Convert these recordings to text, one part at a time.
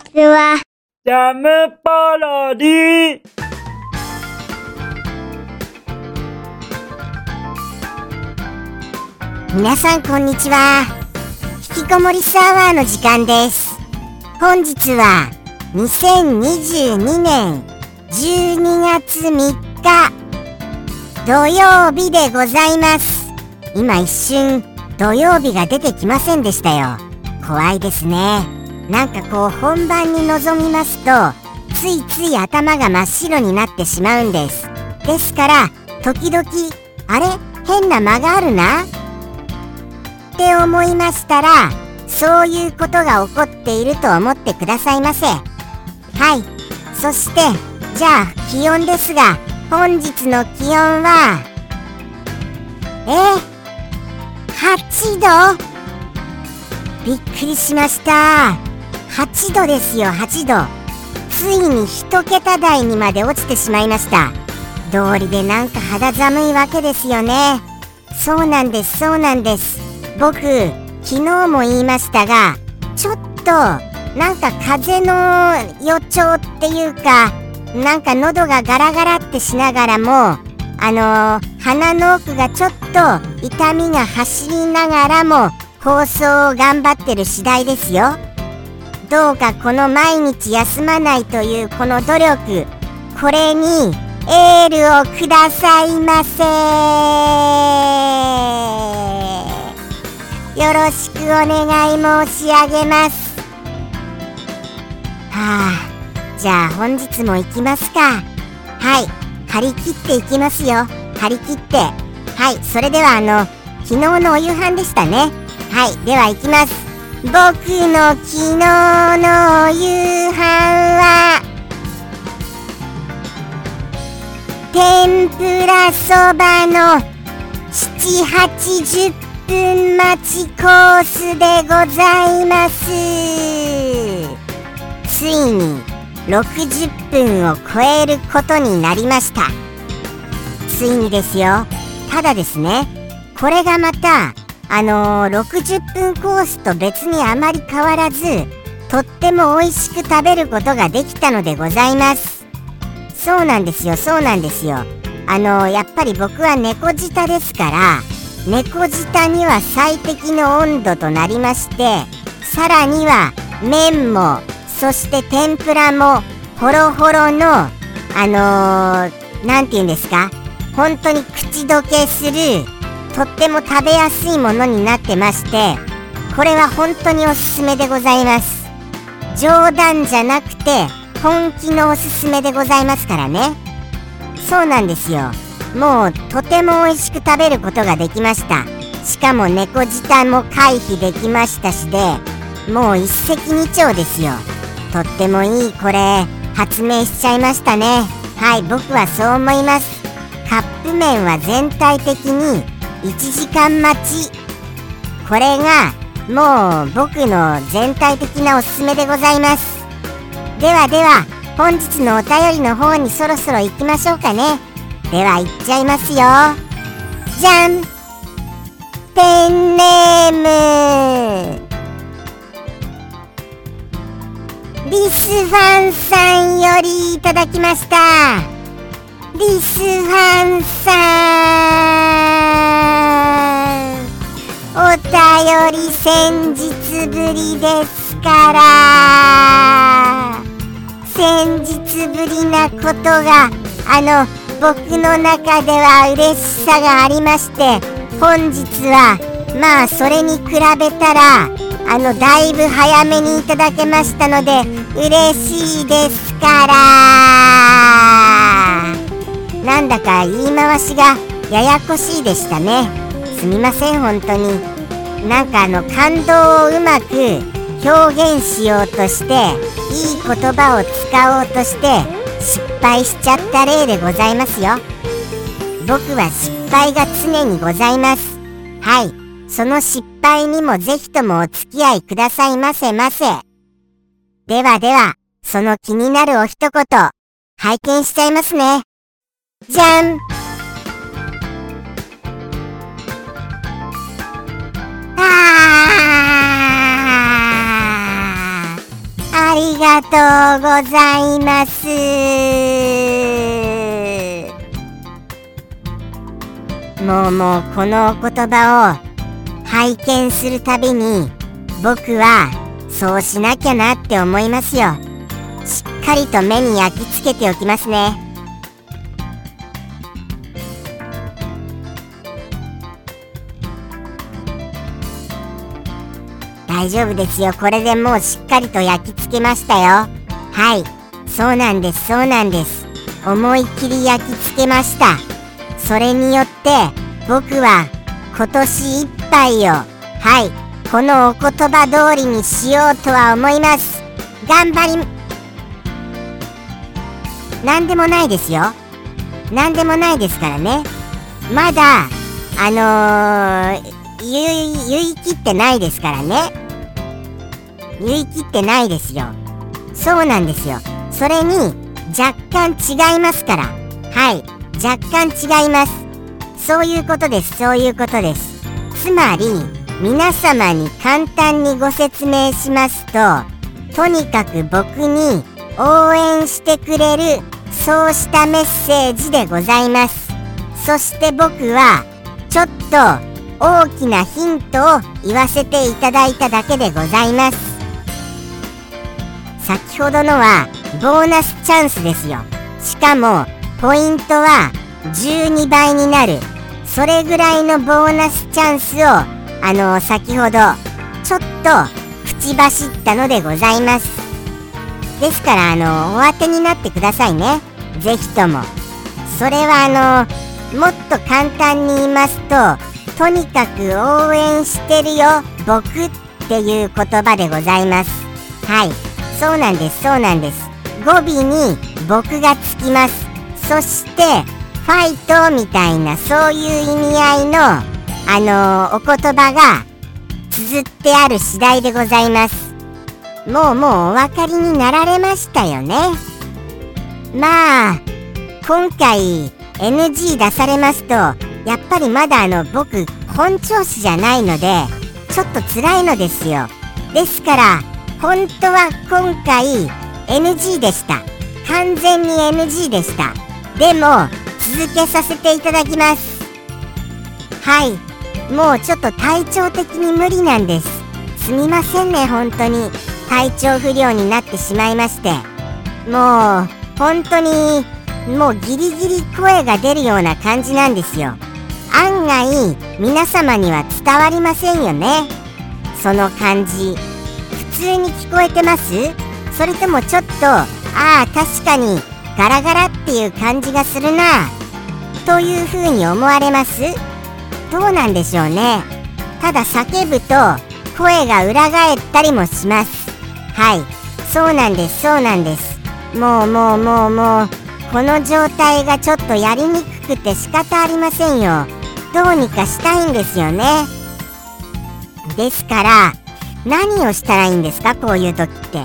ちは。ジャムパロディ皆さんこんにちは。引きこもりサーワーの時間です。本日は2022年12月3日。土曜日でございます。今一瞬土曜日が出てきませんでしたよ。怖いですねなんかこう本番に臨みますとついつい頭が真っ白になってしまうんです。ですから時々あれ？変な間があるな？って思いましたらそういうことが起こっていると思ってくださいませ。はい。そしてじゃあ気温ですが本日の気温はえ？8度？びっくりしました。8度ですよ8度。ついに1桁台にまで落ちてしまいました。道理でなんか肌寒いわけですよね。そうなんですそうなんです。僕昨日も言いましたがちょっとなんか風の予兆っていうかなんか喉がガラガラってしながらもあのー、鼻の奥がちょっと痛みが走りながらも放送を頑張ってる次第ですよ。どうかこの毎日休まないというこの努力これにエールをくださいませ。よろしくお願い申し上げます。はあじゃあ本日も行きますか。はい張り切っていきますよ。張り切って。はいそれではあの昨日のお夕飯でしたね。はいでは行きます。僕の昨日の夕飯は天ぷらそばの780分待ちコースでございます。ついに60分を超えることになりました。ついにですよ。ただですね。これがまたあのー、60分コースと別にあまり変わらずとっても美味しく食べることができたのでございます。そうなんですよそうなんですよ。あのー、やっぱり僕は猫舌ですから猫舌には最適の温度となりましてさらには麺もそして天ぷらもホロホロのあの何、ー、て言うんですか本当に口どけするとっても食べやすいものになってましてこれは本当におすすめでございます。冗談じゃなくて本気のおすすめでございますからね。そうなんですよ。もうとても美味しく食べることができました。しかも猫舌も回避できましたしでもう一石二鳥ですよ。とってもいいこれ発明しちゃいましたね。はい僕はそう思います。カップ麺は全体的に1時間待ち。これがもう僕の全体的なおすすめでございます。ではでは本日のお便りの方にそろそろ行きましょうかね。では行っちゃいますよ。じゃん。ペンネーム。リスファンさんよりいただきました。リスファンさん。お便り先日ぶりですから。先日ぶりなことがあの僕の中では嬉しさがありまして本日はまあそれに比べたらあのだいぶ早めにいただけましたので嬉しいですから。なんだか言い回しがややこしいでしたね。すみません本当に。なんかあの感動をうまく表現しようとしていい言葉を使おうとして失敗しちゃった例でございますよ。僕は失敗が常にございます。はい。その失敗にもぜひともお付き合いくださいませませ。ではではその気になるお一言拝見しちゃいますね。じゃん。ありがとうございます。もうもうこのお言葉を拝見するたびに僕はそうしなきゃなって思いますよ。しっかりと目に焼き付けておきますね。大丈夫ですよ。これでもうしっかりと焼き付けましたよ。はい。そうなんです。そうなんです。思いっきり焼き付けました。それによって僕は今年いっぱいをはい。このお言葉通りにしようとは思います。頑張り何でもないですよ。何でもないですからね。まだあのー言い言い切ってないですからね。言い切ってないですよ。そうなんですよ。それに若干違いますから。はい。若干違います。そういうことです。そういうことです。つまり皆様に簡単にご説明しますととにかく僕に応援してくれるそうしたメッセージでございます。そして僕はちょっと大きなヒントを言わせていただいただけでございます。先ほどのはボーナスチャンスですよ。しかもポイントは12倍になる。それぐらいのボーナスチャンスをあの先ほどちょっと口走ったのでございます。ですからあのお当てになってくださいね。是非とも。それはあのもっと簡単に言いますととにかく応援してるよ僕っていう言葉でございます。はい。そうなんですそうなんです。語尾に僕がつきます。そしてファイトみたいなそういう意味合いのあのー、お言葉が綴ってある次第でございます。もうもうお分かりになられましたよね。まあ今回 NG 出されますとやっぱりまだあの僕本調子じゃないのでちょっと辛いのですよ。ですから本当は今回 NG でした。完全に NG でした。でも続けさせていただきます。はい。もうちょっと体調的に無理なんです。すみませんね本当に。体調不良になってしまいまして。もう本当にもうギリギリ声が出るような感じなんですよ。案外皆様には伝わりませんよね。その感じ普通に聞こえてます？それともちょっとああ確かにガラガラっていう感じがするな。というふうに思われます？どうなんでしょうね。ただ叫ぶと声が裏返ったりもします。はい。そうなんですそうなんです。もうもうもうもうこの状態がちょっとやりにくくて仕方ありませんよ。どうにかしたいんですよね。ですから何をしたらいいんですか？こういう時って。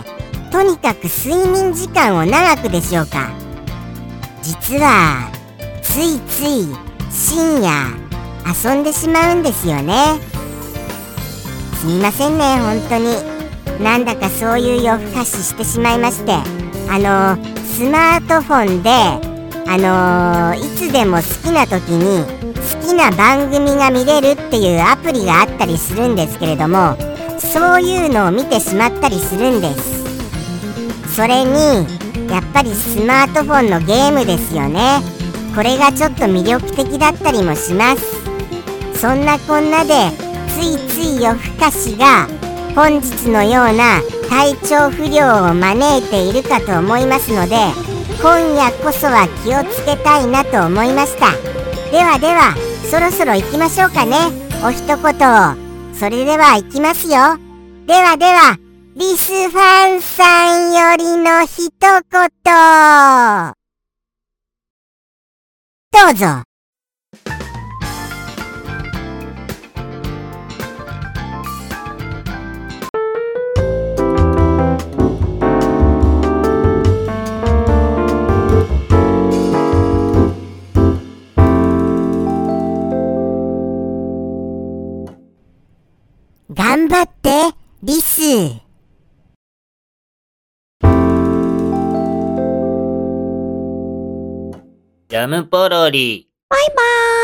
とにかく睡眠時間を長くでしょうか？実はついつい深夜遊んでしまうんですよね。すみませんね本当に。なんだかそういう夜更かししてしまいまして。あのスマートフォンであの、いつでも好きな時にきな番組が見れるっていうアプリがあったりするんですけれどもそういうのを見てしまったりするんです。それにやっぱりスマートフォンのゲームですよね。これがちょっと魅力的だったりもします。そんなこんなでついつい夜更かしが本日のような体調不良を招いているかと思いますので今夜こそは気をつけたいなと思いました。ではではそろそろ行きましょうかね。お一言を。それでは行きますよ。ではではリスファンさんよりの一言。どうぞ。張って、リス。ジャムポロリ。バイバーイ。